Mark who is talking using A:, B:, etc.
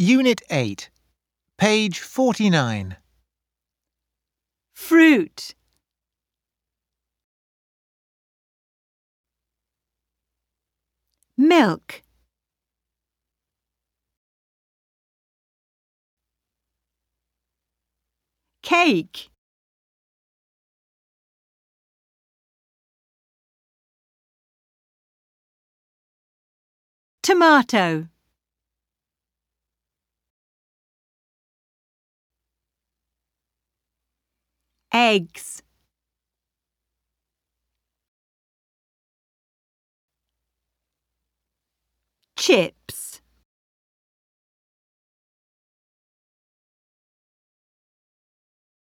A: Unit 8, page 49.
B: fruit, milk, cake, tomato, eggs, chip.